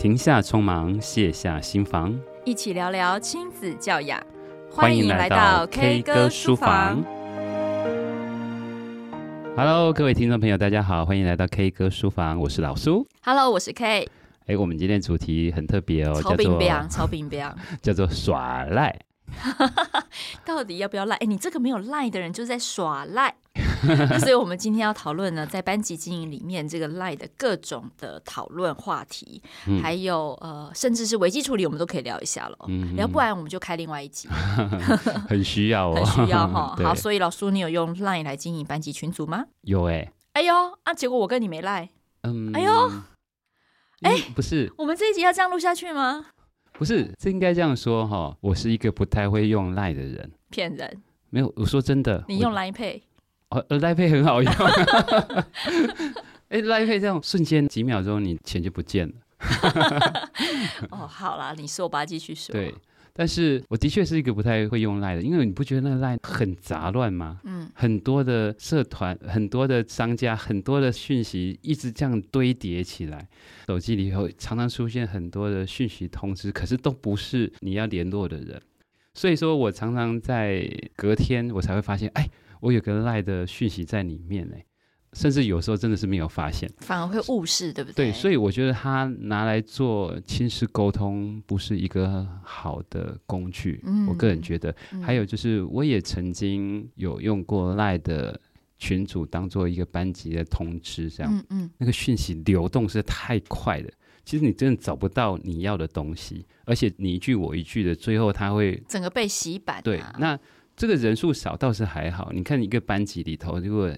停下匆忙，卸下心防，一起聊聊亲子教养。欢迎来到 K 歌书房。Hello，各位听众朋友，大家好，欢迎来到 K 歌书房，我是老苏。Hello，我是 K。哎，我们今天主题很特别哦，超冰冰，超冰冰，叫做耍赖。到底要不要赖？哎，你这个没有赖的人就是在耍赖。所以，我们今天要讨论呢，在班级经营里面，这个赖的各种的讨论话题，嗯、还有呃，甚至是危机处理，我们都可以聊一下了。嗯，要不然我们就开另外一集，很需要哦，很需要哈。好，所以老苏，你有用赖来经营班级群组吗？有哎、欸。哎呦啊！结果我跟你没赖。嗯。哎呦。哎，不是。我们这一集要这样录下去吗？不是，这应该这样说哈。我是一个不太会用赖的人。骗人。没有，我说真的。你用 Line Pay。哦，Line Pay 很好用。哎，Line Pay 这样瞬间几秒钟，你钱就不见了。哦，好啦，你说吧，继续说。对，但是我的确是一个不太会用 Line 的，因为你不觉得那个 Line 很杂乱吗？嗯，很多的社团，很多的商家，很多的讯息一直这样堆叠起来，手机里头常常出现很多的讯息通知，可是都不是你要联络的人，所以说我常常在隔天我才会发现，哎。我有个赖的讯息在里面呢，甚至有时候真的是没有发现，反而会误事，对不对？对，所以我觉得他拿来做亲师沟通不是一个好的工具。嗯，我个人觉得，嗯，还有就是我也曾经有用过赖的群组当做一个班级的通知，这样，嗯嗯，那个讯息流动是太快的，其实你真的找不到你要的东西，而且你一句我一句的，最后他会整个被洗版啊。对，那。这个人数少倒是还好，你看一个班级里头，如果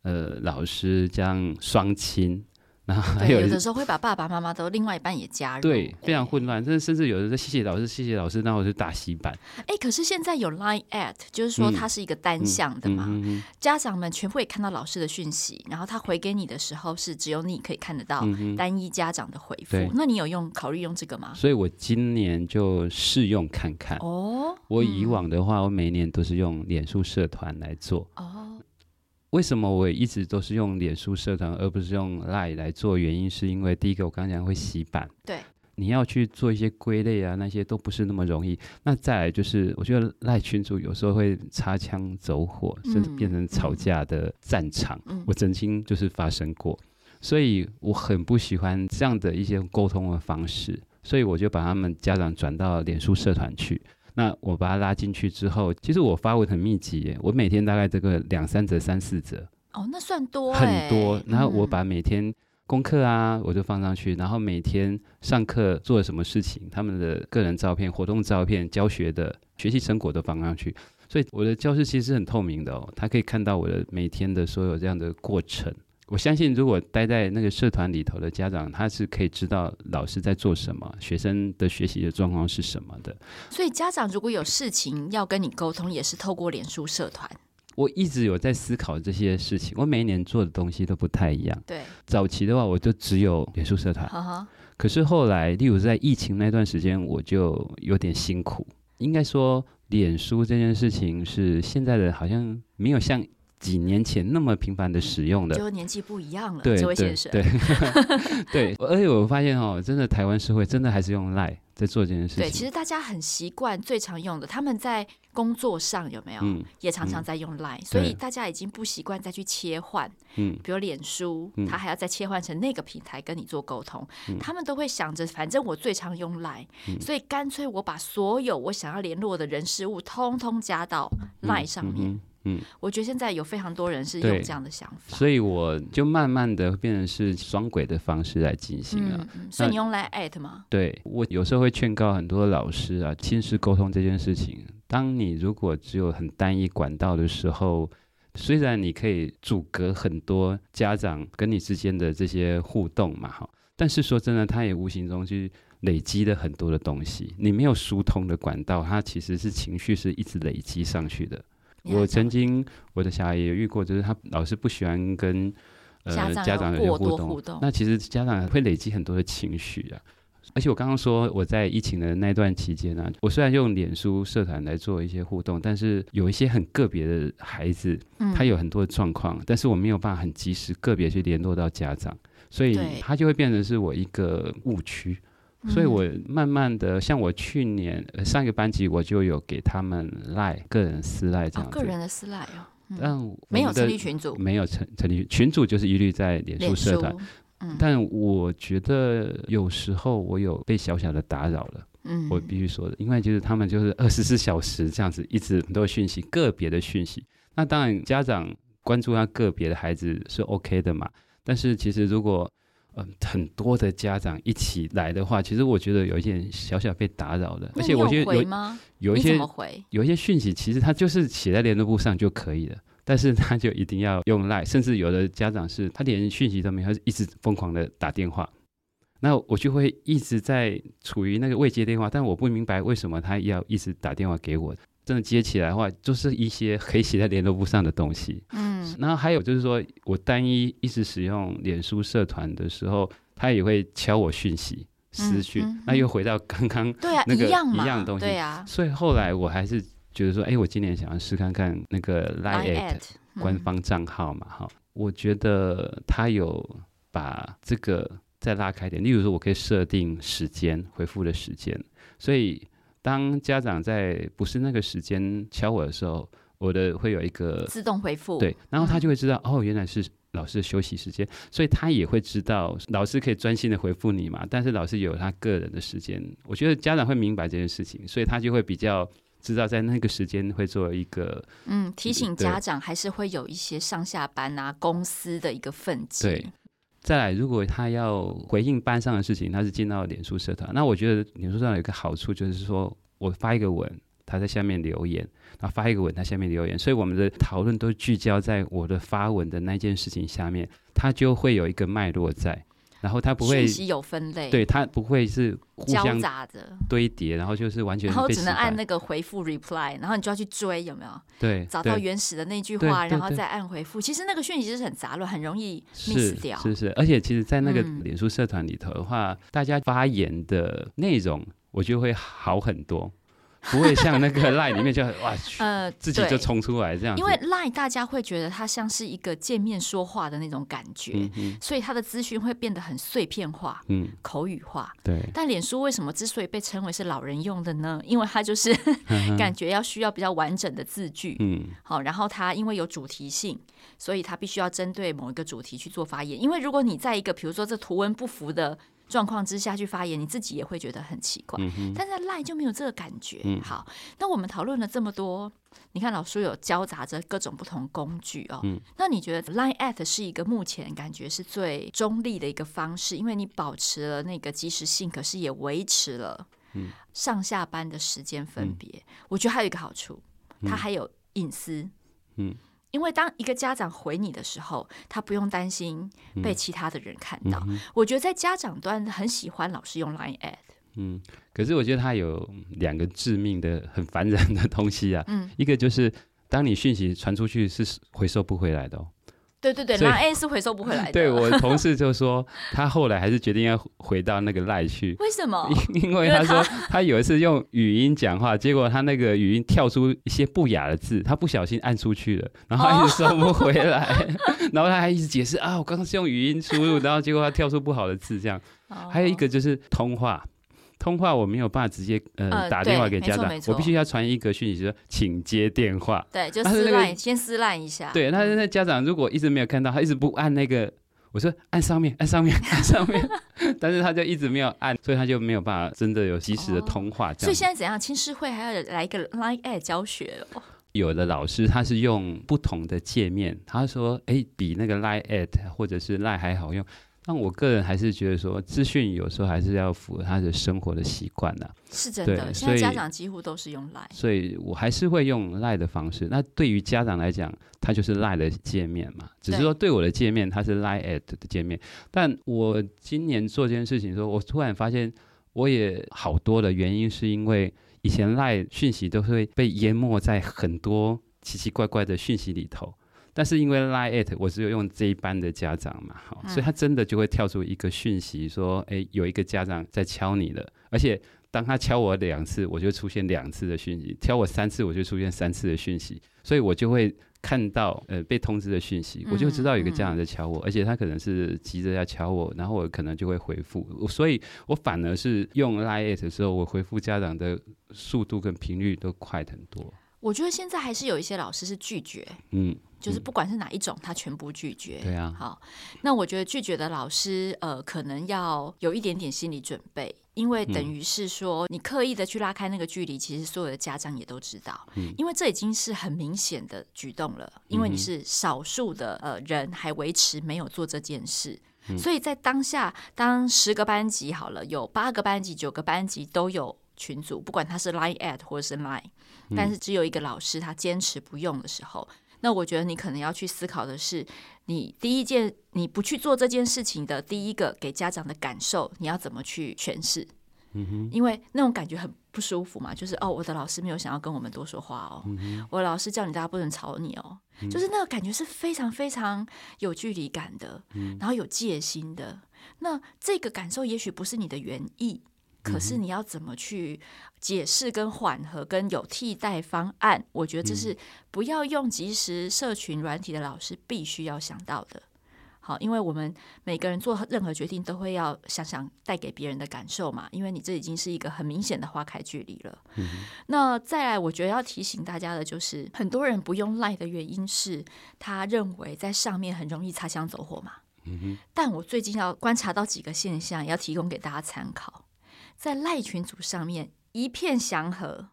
呃老师将双亲。然后还有，有的时候会把爸爸妈妈都另外一半也加入，对，非常混乱。甚至甚至有的时候谢谢老师，谢谢老师，那我就打洗版。哎，可是现在有 Line at，就是说它是一个单向的嘛，嗯嗯嗯嗯、家长们全部也看到老师的讯息，然后他回给你的时候是只有你可以看得到单一家长的回复。嗯、那你有用考虑用这个吗？所以我今年就试用看看。哦，我以往的话，我每一年都是用脸书社团来做。哦。为什么我一直都是用脸书社团，而不是用 Line 来做？原因是因为第一个，我刚刚讲会洗版，对，你要去做一些归类啊，那些都不是那么容易。那再来就是，我觉得 Line 群主有时候会擦枪走火，甚至变成吵架的战场。嗯、我曾经就是发生过，所以我很不喜欢这样的一些沟通的方式，所以我就把他们家长转到脸书社团去。那我把他拉进去之后，其实我发文很密集耶，我每天大概这个两三折、三四折。哦，那算多。很多。然后我把每天功课啊，我就放上去，然后每天上课做了什么事情，他们的个人照片、活动照片、教学的学习成果都放上去。所以我的教室其实是很透明的哦，他可以看到我的每天的所有这样的过程。我相信，如果待在那个社团里头的家长，他是可以知道老师在做什么，学生的学习的状况是什么的。所以，家长如果有事情要跟你沟通，也是透过脸书社团。我一直有在思考这些事情，我每一年做的东西都不太一样。对，早期的话，我就只有脸书社团。Uh huh. 可是后来，例如在疫情那段时间，我就有点辛苦。应该说，脸书这件事情是现在的，好像没有像。几年前那么频繁的使用的，就年纪不一样了。对，这位先生，对，对，而且我发现哦，真的台湾社会真的还是用 Line 在做这件事情。对，其实大家很习惯最常用的，他们在工作上有没有、嗯、也常常在用 Line，、嗯、所以大家已经不习惯再去切换。嗯，比如脸书，嗯、他还要再切换成那个平台跟你做沟通，嗯、他们都会想着，反正我最常用 Line，、嗯、所以干脆我把所有我想要联络的人事物，通通加到 Line 上面。嗯我觉得现在有非常多人是用这样的想法，所以我就慢慢的变成是双轨的方式来进行了。嗯、所以你用来 at 吗？对，我有时候会劝告很多老师啊，亲师沟通这件事情，当你如果只有很单一管道的时候，虽然你可以阻隔很多家长跟你之间的这些互动嘛，哈，但是说真的，他也无形中去累积了很多的东西。你没有疏通的管道，它其实是情绪是一直累积上去的。我曾经我的小孩也遇过，就是他老是不喜欢跟呃家长有互动，互动。那其实家长会累积很多的情绪啊。而且我刚刚说我在疫情的那段期间呢、啊，我虽然用脸书社团来做一些互动，但是有一些很个别的孩子，他有很多的状况，嗯、但是我没有办法很及时个别去联络到家长，所以他就会变成是我一个误区。所以我慢慢的，像我去年上一个班级，我就有给他们赖个人私赖这样子，个人的私赖哦。但没有成立群组，没有成成立群组，就是一律在脸书社团。但我觉得有时候我有被小小的打扰了，嗯，我必须说的，因为就是他们就是二十四小时这样子一直很多讯息，个别的讯息。那当然家长关注他个别的孩子是 OK 的嘛，但是其实如果嗯很多的家长一起来的话，其实我觉得有一点小小被打扰的，而且我觉得有有一些有一些讯息其实他就是写在联络簿上就可以了。但是他就一定要用 Line，甚至有的家长是他连讯息都没有，他是一直疯狂的打电话，那我就会一直在处于那个未接电话，但我不明白为什么他要一直打电话给我。真的接起来的话，就是一些可以写在联络簿上的东西。嗯，然后还有就是说我单一一直使用脸书社团的时候，他也会敲我讯息私讯，嗯嗯嗯、那又回到刚刚那个一样的东西。对啊，所以后来我还是。觉得说，哎，我今年想要试看看那个 Line@ 官方账号嘛，哈、嗯，我觉得他有把这个再拉开点。例如说，我可以设定时间回复的时间，所以当家长在不是那个时间敲我的时候，我的会有一个自动回复，对，然后他就会知道，嗯、哦，原来是老师的休息时间，所以他也会知道老师可以专心的回复你嘛。但是老师有他个人的时间，我觉得家长会明白这件事情，所以他就会比较。知道在那个时间会做一个，嗯，提醒家长还是会有一些上下班啊，公司的一个分歧。对，再来，如果他要回应班上的事情，他是进到脸书社团，那我觉得脸书上有一个好处，就是说我发一个文，他在下面留言，然后发一个文，他下面留言，所以我们的讨论都聚焦在我的发文的那件事情下面，他就会有一个脉络在。然后它不会信息有分类，对，它不会是互相交杂的堆叠，然后就是完全，然后只能按那个回复 reply，然后你就要去追有没有？对，找到原始的那句话，然后再按回复。其实那个讯息是很杂乱，很容易 miss 掉。是是是，而且其实，在那个脸书社团里头的话，嗯、大家发言的内容，我觉得会好很多。不会像那个 Line 里面就 哇，呃，自己就冲出来这样。因为 Line 大家会觉得它像是一个见面说话的那种感觉，所以它的资讯会变得很碎片化，嗯，口语化。对。但脸书为什么之所以被称为是老人用的呢？因为它就是 感觉要需要比较完整的字句，嗯，好，然后它因为有主题性，所以它必须要针对某一个主题去做发言。因为如果你在一个比如说这图文不符的。状况之下去发言，你自己也会觉得很奇怪。嗯、但在 Line 就没有这个感觉。嗯、好，那我们讨论了这么多，你看老师有交杂着各种不同工具哦。嗯、那你觉得 Line@ at 是一个目前感觉是最中立的一个方式，因为你保持了那个及时性，可是也维持了上下班的时间分别。嗯、我觉得还有一个好处，它还有隐私。嗯。嗯因为当一个家长回你的时候，他不用担心被其他的人看到。嗯嗯、我觉得在家长端很喜欢老师用 Line@ at，。嗯，可是我觉得他有两个致命的、很烦人的东西啊。嗯，一个就是当你讯息传出去是回收不回来的哦。对对对，那 A 是回收不回来的。对，我同事就说，他后来还是决定要回到那个赖去。为什么？因为他说他有一次用语音讲话，结果他那个语音跳出一些不雅的字，他不小心按出去了，然后他一直收不回来，然后他还一直解释啊，我刚刚是用语音输入，然后结果他跳出不好的字，这样。还有一个就是通话。通话我没有办法直接呃打电话给家长，我必须要传一个讯息说，请接电话。对，就私赖，那个、先撕烂一下。对，那那家长如果一直没有看到，他一直不按那个，我说按上面，按上面，按上面，但是他就一直没有按，所以他就没有办法真的有及时的通话。所以现在怎样？亲师会还要来一个 Line@ 教学哦。有的老师他是用不同的界面，他说哎，比那个 Line@ at 或者是 Line 还好用。但我个人还是觉得说，资讯有时候还是要符合他的生活的习惯呐。是真的，对现在家长几乎都是用 Line，所以我还是会用 Line 的方式。那对于家长来讲，它就是 Line 的界面嘛，只是说对我的界面，它是 Line@ 的界面。但我今年做这件事情的时候，我突然发现，我也好多的原因是因为以前 Line 讯息都会被淹没在很多奇奇怪怪的讯息里头。但是因为 Line@，我只有用这一班的家长嘛，好，嗯、所以他真的就会跳出一个讯息说，哎，有一个家长在敲你了，而且当他敲我两次，我就出现两次的讯息；敲我三次，我就出现三次的讯息，所以我就会看到呃被通知的讯息，我就知道有个家长在敲我，嗯嗯、而且他可能是急着要敲我，然后我可能就会回复，所以我反而是用 LINE@ 的时候，我回复家长的速度跟频率都快很多。我觉得现在还是有一些老师是拒绝，嗯，就是不管是哪一种，他全部拒绝。对啊，好，那我觉得拒绝的老师，呃，可能要有一点点心理准备，因为等于是说你刻意的去拉开那个距离，其实所有的家长也都知道，嗯，因为这已经是很明显的举动了，因为你是少数的呃人还维持没有做这件事，所以在当下，当十个班级好了，有八个班级、九个班级都有。群组，不管他是 Line at 或者是 Line，但是只有一个老师他坚持不用的时候，嗯，那我觉得你可能要去思考的是，你第一件你不去做这件事情的第一个给家长的感受，你要怎么去诠释？因为那种感觉很不舒服嘛，就是哦，我的老师没有想要跟我们多说话哦，嗯，我老师叫你大家不能吵你哦，嗯，就是那个感觉是非常非常有距离感的，嗯，然后有戒心的，那这个感受也许不是你的原意。可是你要怎么去解释、跟缓和、跟有替代方案？我觉得这是不要用即时社群软体的老师必须要想到的。好，因为我们每个人做任何决定都会要想想带给别人的感受嘛。因为你这已经是一个很明显的划开距离了。那再来，我觉得要提醒大家的就是，很多人不用 LINE 的原因是他认为在上面很容易擦枪走火嘛。但我最近要观察到几个现象，要提供给大家参考。在赖群组上面一片祥和，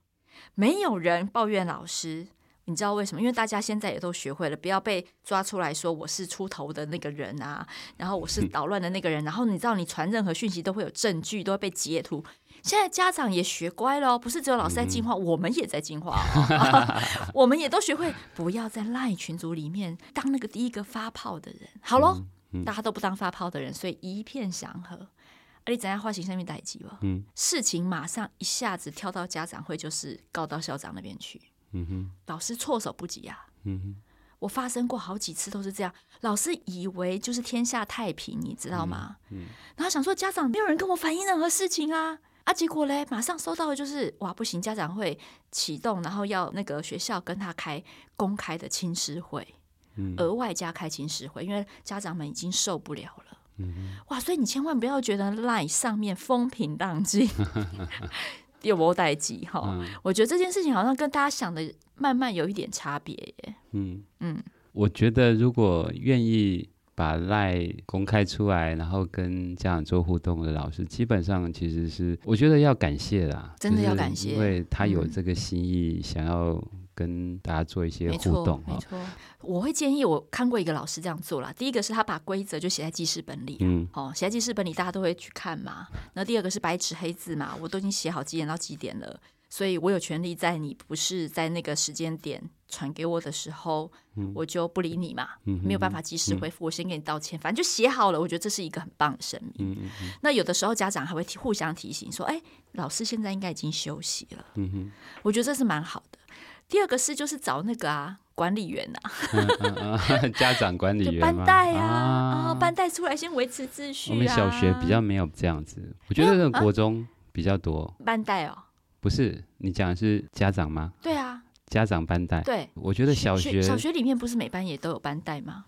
没有人抱怨老师。你知道为什么？因为大家现在也都学会了，不要被抓出来说我是出头的那个人啊，然后我是捣乱的那个人。然后你知道，你传任何讯息都会有证据，都会被截图。现在家长也学乖了，哦不是只有老师在进化，我们也在进化哦。我们也都学会不要在赖群组里面当那个第一个发炮的人。好喽，大家都不当发炮的人，所以一片祥和。你怎样画形上面代志吧？嗯，事情马上一下子跳到家长会，就是告到校长那边去。嗯哼，老师措手不及啊。嗯哼，我发生过好几次都是这样，老师以为就是天下太平，你知道吗？嗯，然后想说家长没有人跟我反映任何事情啊，啊，结果嘞，马上收到的就是哇，不行，家长会启动，然后要那个学校跟他开公开的亲师会，嗯，额外加开亲师会，因为家长们已经受不了了。哇！所以你千万不要觉得 LINE 上面风平浪静，有无代际哈？我觉得这件事情好像跟大家想的慢慢有一点差别耶。嗯嗯，我觉得如果愿意把 LINE 公开出来，然后跟家长做互动的老师，基本上其实是我觉得要感谢啦，真的要感谢，因为他有这个心意想要。跟大家做一些互动，没错，没错。我会建议，我看过一个老师这样做了。第一个是他把规则就写在记事本里，嗯，哦，写在记事本里，大家都会去看嘛。那第二个是白纸黑字嘛，我都已经写好几点到几点了，所以我有权利在你不是在那个时间点传给我的时候，嗯，我就不理你嘛，嗯，没有办法及时回复，嗯，我先给你道歉，反正就写好了。我觉得这是一个很棒的声明。嗯嗯嗯。那有的时候家长还会互相提醒说，哎，老师现在应该已经休息了。嗯哼，我觉得这是蛮好的。第二个是就是找那个啊管理员呐、家长管理员班带啊，啊班带出来先维持秩序、啊。我们小学比较没有这样子，我觉得那个国中比较多。班带哦，不是你讲的是家长吗？对啊，家长班带。对，我觉得小学小学里面不是每班也都有班带吗？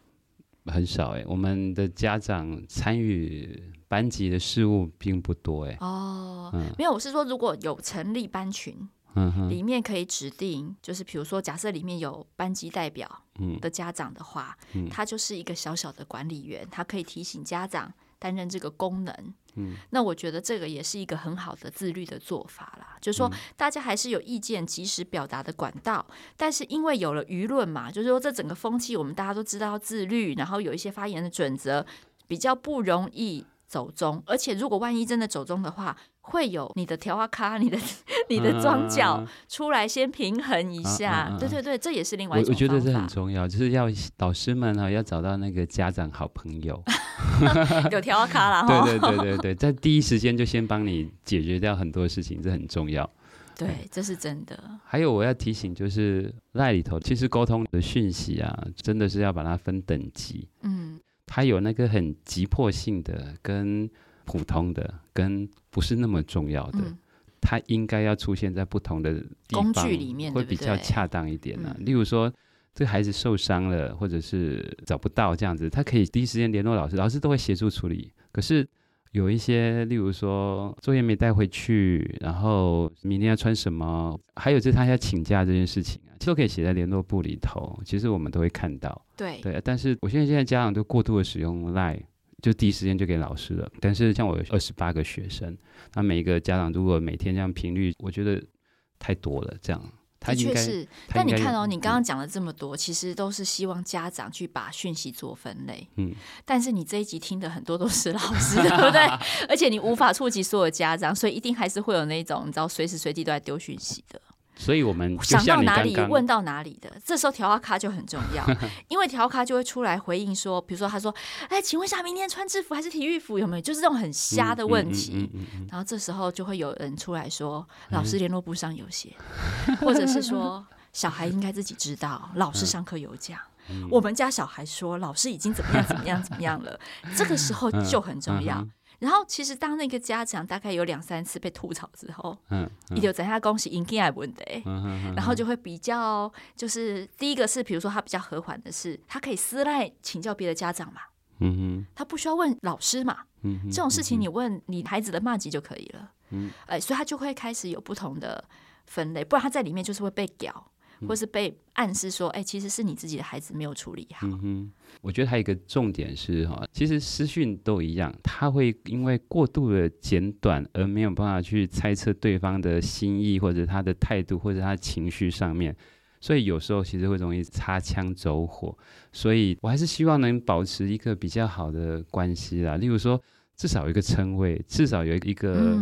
很少哎、欸，我们的家长参与班级的事务并不多哎、欸。哦、嗯，没有，我是说如果有成立班群。嗯，里面可以指定，就是比如说，假设里面有班级代表的家长的话，嗯，他就是一个小小的管理员，他可以提醒家长担任这个功能。嗯，那我觉得这个也是一个很好的自律的做法啦。就是说，大家还是有意见及时表达的管道，但是因为有了舆论嘛，就是说这整个风气，我们大家都知道自律，然后有一些发言的准则，比较不容易走中。而且如果万一真的走中的话，会有你的条啊卡，你的 你的桩脚出来先平衡一下，对对对，这也是另外一种。我，我觉得这很重要，就是要老师们哈要找到那个家长好朋友，有条啊卡了哈。对对对对对，在第一时间就先帮你解决掉很多事情，这很重要。对，这是真的。还有我要提醒，就是赖里头其实沟通的讯息啊，真的是要把它分等级。嗯，它有那个很急迫性的跟。普通的跟不是那么重要的，嗯、它应该要出现在不同的地方，工具里面会比较恰当一点呢、啊。例如说，这个孩子受伤了，或者是找不到这样子，他可以第一时间联络老师，老师都会协助处理。可是有一些，例如说作业没带回去，然后明天要穿什么，还有就是他要请假这件事情啊，都可以写在联络簿里头。其实我们都会看到。对对，但是我现在现在家长都过度的使用 LINE，就第一时间就给老师了。但是像我有二十八个学生，那每一个家长如果每天这样频率，我觉得太多了，这样。的确是，但你看哦，你刚刚讲了这么多，其实都是希望家长去把讯息做分类。嗯，但是你这一集听的很多都是老师，对不对？而且你无法触及所有家长，所以一定还是会有那种你知道随时随地都在丢讯息的。所以我们想到哪里问到哪里的，这时候调话卡就很重要，因为调话卡就会出来回应说，比如说他说：“哎，请问一下，明天穿制服还是体育服？有没有？”就是这种很瞎的问题。然后这时候就会有人出来说：“老师联络簿上有写，或者是说小孩应该自己知道，老师上课有讲。我们家小孩说老师已经怎么样怎么样怎么样了。”这个时候就很重要。然后，其实当那个家长大概有两三次被吐槽之后，嗯，你就在他恭喜 in g a 问的，然后就会比较，就是第一个是，比如说他比较和缓的是，他可以私赖请教别的家长嘛，嗯哼，他不需要问老师嘛，嗯哼，这种事情你问你孩子的骂级就可以了，嗯，哎，所以他就会开始有不同的分类，不然他在里面就是会被屌。或是被暗示说，哎、欸，其实是你自己的孩子没有处理好。嗯哼，我觉得还有一个重点是哈，其实私讯都一样，他会因为过度的简短而没有办法去猜测对方的心意或者他的态度或者他情绪上面，所以有时候其实会容易擦枪走火。所以我还是希望能保持一个比较好的关系啦，例如说。至少有一个称谓，至少有一个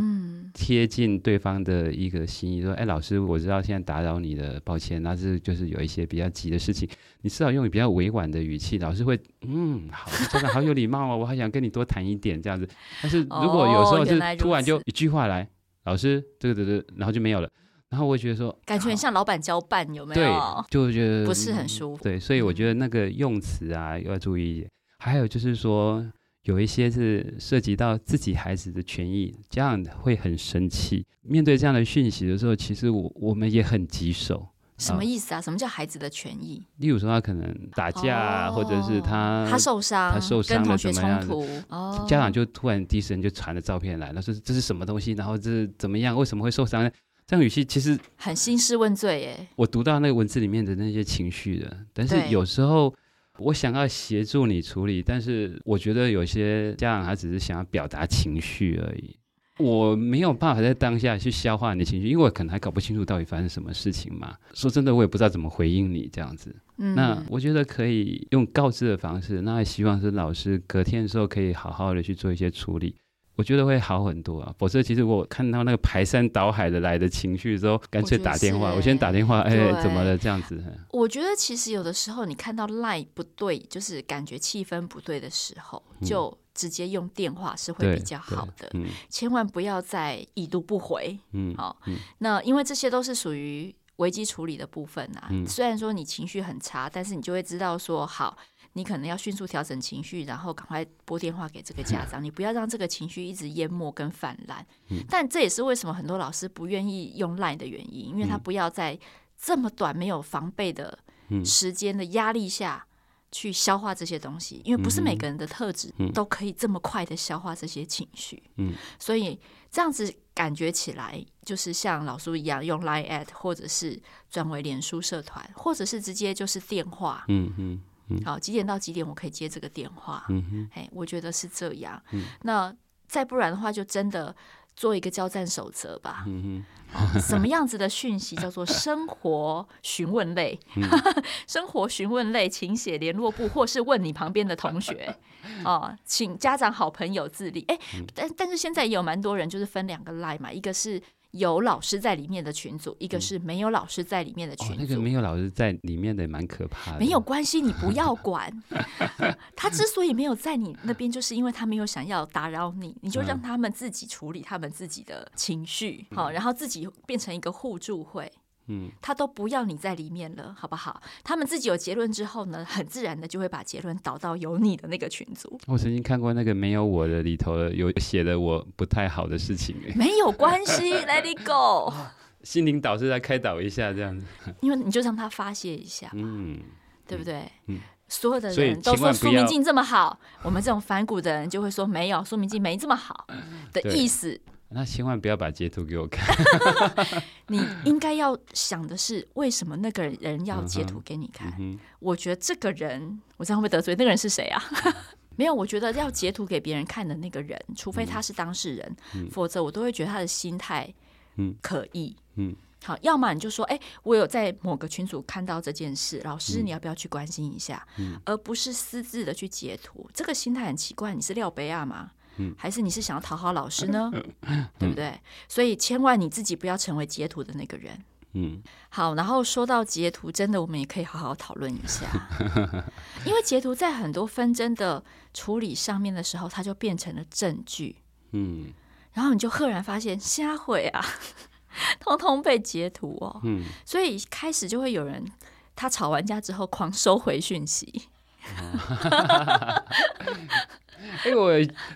贴近对方的一个心意。说，哎，老师，我知道现在打扰你了，抱歉。那是就是有一些比较急的事情，你至少用比较委婉的语气，老师会，嗯，好，真的好有礼貌哦，我还想跟你多谈一点这样子。但是如果有时候就突然就一句话来，老师，这个这个，然后就没有了。然后我觉得说，感觉很像老板交办，有没有？对，就觉得不是很舒服。对，所以我觉得那个用词啊要注意一点。还有就是说。有一些是涉及到自己孩子的权益，家长会很生气。面对这样的讯息的时候，其实我我们也很棘手。什么意思啊？什么叫孩子的权益？例如说，他可能打架，哦、或者是他他受伤，他受伤了怎么样？哦、家长就突然第一时间就传了照片来，他说这是什么东西？然后这是怎么样？为什么会受伤呢？这样语气其实很兴师问罪耶。我读到那个文字里面的那些情绪的，但是有时候。我想要协助你处理，但是我觉得有些家长他只是想要表达情绪而已，我没有办法在当下去消化你的情绪，因为我可能还搞不清楚到底发生什么事情嘛。说真的，我也不知道怎么回应你这样子。嗯，那我觉得可以用告知的方式，那希望是老师隔天的时候可以好好的去做一些处理。我觉得会好很多啊，否则其实我看到那个排山倒海的来的情绪之后，干脆打电话。我，我先打电话，哎，对怎么了？这样子。我觉得其实有的时候你看到 line 不对，就是感觉气氛不对的时候，嗯、就直接用电话是会比较好的。嗯、千万不要再已读不回。嗯，好。嗯、那因为这些都是属于危机处理的部分啊。嗯、虽然说你情绪很差，但是你就会知道说好。你可能要迅速调整情绪，然后赶快拨电话给这个家长。你不要让这个情绪一直淹没跟泛滥。但这也是为什么很多老师不愿意用 LINE 的原因，因为他不要在这么短没有防备的时间的压力下去消化这些东西。因为不是每个人的特质都可以这么快的消化这些情绪。所以这样子感觉起来，就是像老苏一样用 LINE at，或者是转为脸书社团，或者是直接就是电话。嗯嗯。好，几点到几点我可以接这个电话？嗯哼，哎，我觉得是这样。嗯、那再不然的话，就真的做一个交战守则吧。嗯哼，什么样子的讯息叫做生活询问类？嗯、生活询问类，请写联络部，或是问你旁边的同学。哦，请家长好朋友自立。哎，但但是现在也有蛮多人就是分两个 line 嘛，一个是。有老师在里面的群组，一个是没有老师在里面的群组。那个没有老师在里面的蛮可怕的。没有关系，你不要 管。他之所以没有在你那边，就是因为他没有想要打扰你，你就让他们自己处理他们自己的情绪，好、嗯，然后自己变成一个互助会。嗯，他都不要你在里面了，好不好？他们自己有结论之后呢，很自然的就会把结论导到有你的那个群组。我曾经看过那个没有我的里头有写的我不太好的事情，没有关系，Let it go。心灵导师来开导一下这样子。因为你就让他发泄一下，嗯，对不对？嗯，所有的人都说苏明镜这么好，我们这种反骨的人就会说没有，苏明镜没这么好的意思。那千万不要把截图给我看。你应该要想的是，为什么那个人要截图给你看？嗯嗯、我觉得这个人，我这样会不会得罪那个人是谁啊？没有，我觉得要截图给别人看的那个人，除非他是当事人，嗯、否则我都会觉得他的心态可疑。嗯，嗯好，要么你就说，哎，我有在某个群组看到这件事，老师你要不要去关心一下？嗯、而不是私自的去截图，这个心态很奇怪。你是廖贝亚吗？还是你是想要讨好老师呢？对不对？所以千万你自己不要成为截图的那个人。嗯，好。然后说到截图，真的我们也可以好好讨论一下，因为截图在很多纷争的处理上面的时候，它就变成了证据。嗯，然后你就赫然发现，瞎毁啊，通通被截图哦。嗯，所以开始就会有人他吵完架之后狂收回讯息。哎，我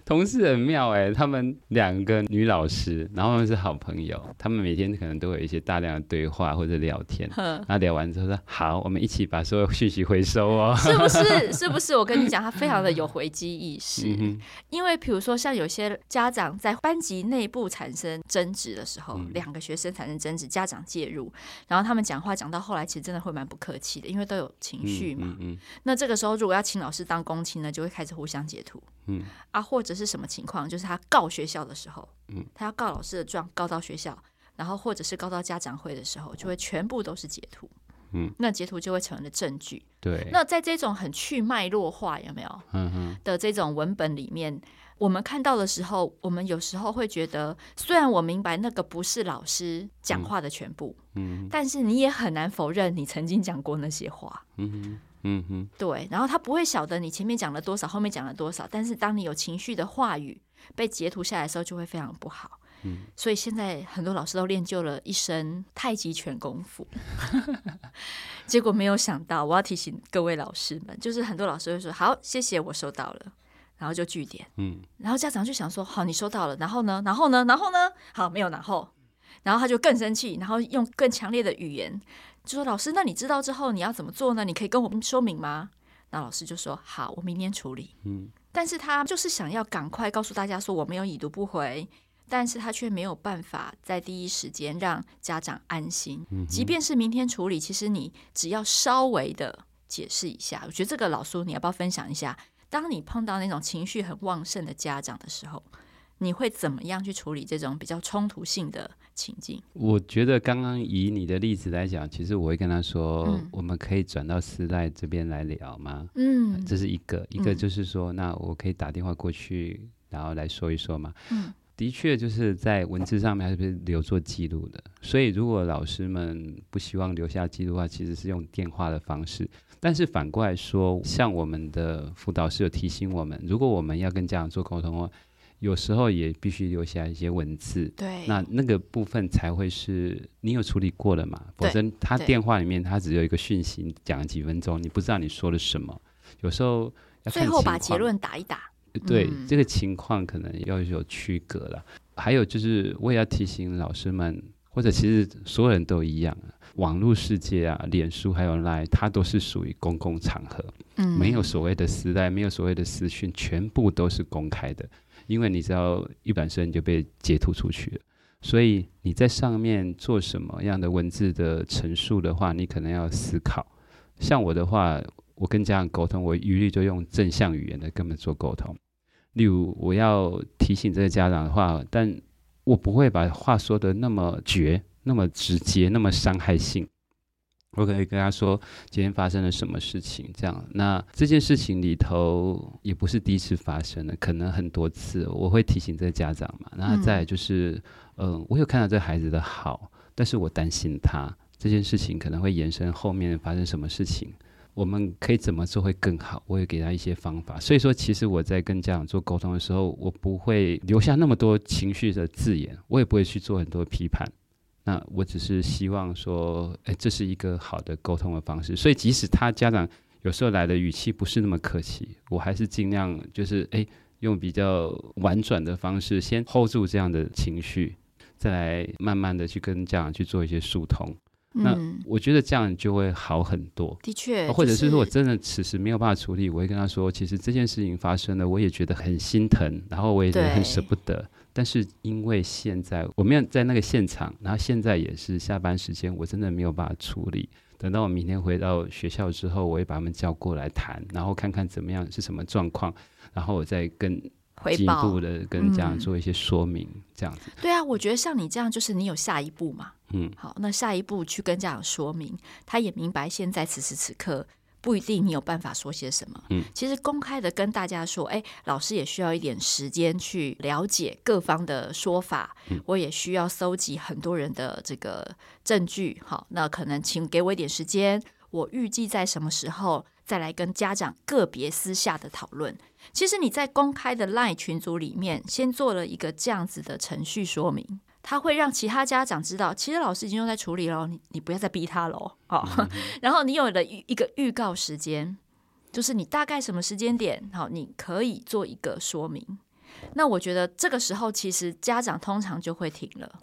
同事很妙哎，他们两个女老师，然后他们是好朋友，他们每天可能都有一些大量的对话或者聊天。那呵聊完之后说好，我们一起把所有讯息回收哦。是不是？是不是？我跟你讲，他非常的有回击意识。嗯、因为比如说，像有些家长在班级内部产生争执的时候，嗯、两个学生产生争执，家长介入，然后他们讲话讲到后来，其实真的会蛮不客气的，因为都有情绪嘛。那这个时候，如果要请老师当公亲呢，就会开始互相截图。嗯啊，或者是什么情况？就是他告学校的时候，嗯，他要告老师的状，告到学校，然后或者是告到家长会的时候，就会全部都是截图，嗯，那截图就会成为了证据。对，那在这种很去脉络化有没有？嗯哼的这种文本里面，我们看到的时候，我们有时候会觉得，虽然我明白那个不是老师讲话的全部，嗯，但是你也很难否认你曾经讲过那些话，嗯哼。嗯哼，对，然后他不会晓得你前面讲了多少，后面讲了多少，但是当你有情绪的话语被截图下来的时候，就会非常不好。嗯，所以现在很多老师都练就了一身太极拳功夫，结果没有想到，我要提醒各位老师们，就是很多老师会说：“好，谢谢，我收到了。”然后就据点。嗯，然后家长就想说：“好，你收到了，然后呢？然后呢？然后呢？好，没有然后。”然后他就更生气，然后用更强烈的语言。就说老师，那你知道之后你要怎么做呢？你可以跟我们说明吗？那老师就说好，我明天处理。嗯，但是他就是想要赶快告诉大家说我没有已读不回，但是他却没有办法在第一时间让家长安心。嗯，即便是明天处理，其实你只要稍微的解释一下，我觉得这个老苏你要不要分享一下？当你碰到那种情绪很旺盛的家长的时候，你会怎么样去处理这种比较冲突性的？情境，我觉得刚刚以你的例子来讲，其实我会跟他说，嗯、我们可以转到私赖这边来聊吗？嗯，这是一个，一个就是说，嗯、那我可以打电话过去，然后来说一说嘛。嗯，的确就是在文字上面还是留作记录的，所以如果老师们不希望留下记录的话，其实是用电话的方式。但是反过来说，像我们的辅导师有提醒我们，如果我们要跟家长做沟通的话。有时候也必须留下一些文字，对，那那个部分才会是你有处理过了嘛？否则他电话里面他只有一个讯息，讲了几分钟，你不知道你说了什么。有时候最后把结论打一打。对，嗯、这个情况可能要有区隔了。还有就是，我也要提醒老师们，或者其实所有人都一样，网络世界啊，脸书还有 Line，它都是属于公共场合，嗯，没有所谓的私赖，没有所谓的私讯，全部都是公开的。因为你知道一转身你就被截图出去了，所以你在上面做什么样的文字的陈述的话，你可能要思考。像我的话，我跟家长沟通，我一律就用正向语言来跟他们做沟通。例如，我要提醒这个家长的话，但我不会把话说的那么绝、那么直接、那么伤害性。我可以跟他说今天发生了什么事情，这样。那这件事情里头也不是第一次发生了，可能很多次。我会提醒这个家长嘛。那再就是，嗯、呃，我有看到这个孩子的好，但是我担心他这件事情可能会延伸后面发生什么事情，我们可以怎么做会更好？我也给他一些方法。所以说，其实我在跟家长做沟通的时候，我不会留下那么多情绪的字眼，我也不会去做很多批判。那我只是希望说，哎，这是一个好的沟通的方式。所以即使他家长有时候来的语气不是那么客气，我还是尽量就是哎，用比较婉转的方式先 hold 住这样的情绪，再来慢慢的去跟家长去做一些疏通。那我觉得这样就会好很多。的确，或者是说我真的此时没有办法处理，我会跟他说，其实这件事情发生了，我也觉得很心疼，然后我也很舍不得。但是因为现在我没有在那个现场，然后现在也是下班时间，我真的没有办法处理。等到我明天回到学校之后，我会把他们叫过来谈，然后看看怎么样是什么状况，然后我再跟进一步的跟家长做一些说明，嗯、这样子。对啊，我觉得像你这样，就是你有下一步嘛。嗯，好，那下一步去跟家长说明，他也明白现在此时此刻不一定你有办法说些什么。嗯，其实公开的跟大家说，哎，老师也需要一点时间去了解各方的说法，嗯，我也需要搜集很多人的这个证据。好，那可能请给我一点时间，我预计在什么时候再来跟家长个别私下的讨论。其实你在公开的 LINE 群组里面，先做了一个这样子的程序说明。他会让其他家长知道，其实老师已经用在处理了，你你不要再逼他了哦。嗯、然后你有了一一个预告时间，就是你大概什么时间点，好，你可以做一个说明。那我觉得这个时候其实家长通常就会停了。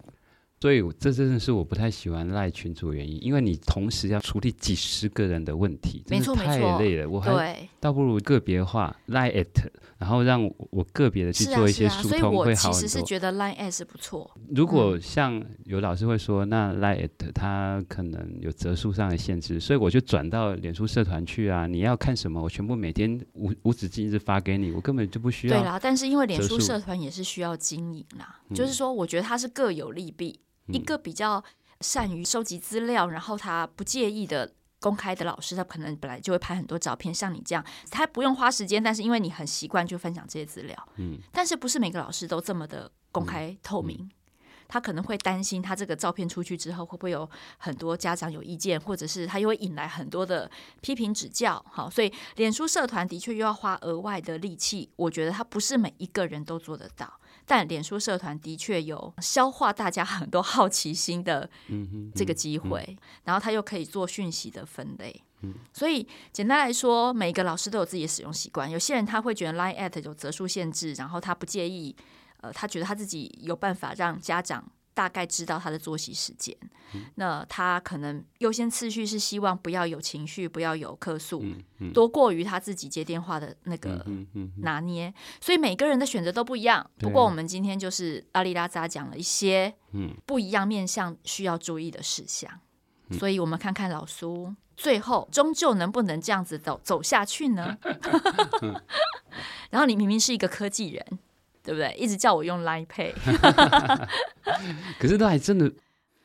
所以这真的是我不太喜欢赖群主的原因，因为你同时要处理几十个人的问题，真的太累了。我还倒不如个别化 line at，然后让我个别的去做一些疏通会好很多。所以我其实是觉得赖 at 是不错。如果像有老师会说，那 line at 它可能有折数上的限制，所以我就转到脸书社团去啊。你要看什么，我全部每天无无止境一直发给你，我根本就不需要。对啦，但是因为脸书社团也是需要经营啦，嗯、就是说，我觉得它是各有利弊。一个比较善于收集资料，然后他不介意的公开的老师，他可能本来就会拍很多照片，像你这样，他不用花时间，但是因为你很习惯就分享这些资料。嗯，但是不是每个老师都这么的公开透明？他可能会担心，他这个照片出去之后，会不会有很多家长有意见，或者是他又会引来很多的批评指教。好，所以脸书社团的确又要花额外的力气，我觉得他不是每一个人都做得到。但脸书社团的确有消化大家很多 好奇心的这个机会，然后他又可以做讯息的分类。所以简单来说，每个老师都有自己的使用习惯。有些人他会觉得 Line@ at 有则数限制，然后他不介意。呃，他觉得他自己有办法让家长大概知道他的作息时间。嗯、那他可能优先次序是希望不要有情绪，不要有客诉，多过于他自己接电话的那个拿捏。所以每个人的选择都不一样。不过我们今天就是阿里拉扎讲了一些不一样面向需要注意的事项。嗯、所以我们看看老苏最后终究能不能这样子走走下去呢？然后你明明是一个科技人。对不对？一直叫我用 Line Pay，可是都还真的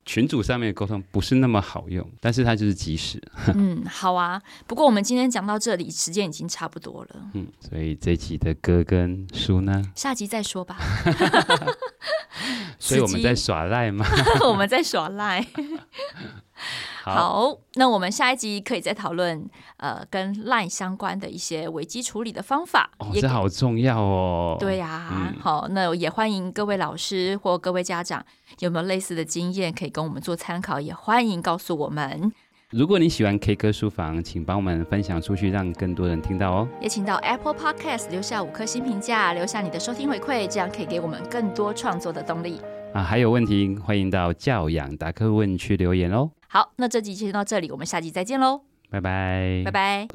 群组上面的沟通不是那么好用，但是它就是即时。嗯，好啊。不过我们今天讲到这里，时间已经差不多了。嗯，所以这集的歌跟书呢，下集再说吧。所以我们在耍赖吗？我们在耍赖。好，那我们下一集可以再讨论呃跟 LINE 相关的一些危机处理的方法。哦，这好重要哦。对呀，啊，嗯，好，那也欢迎各位老师或各位家长有没有类似的经验可以跟我们做参考，也欢迎告诉我们。如果你喜欢 K 歌书房，请帮我们分享出去，让更多人听到哦。也请到 Apple Podcast 留下五颗星评价，留下你的收听回馈，这样可以给我们更多创作的动力。啊，还有问题，欢迎到教养达克问区留言哦。好，那这集就先到这里，我们下集再见喽，拜拜，拜拜。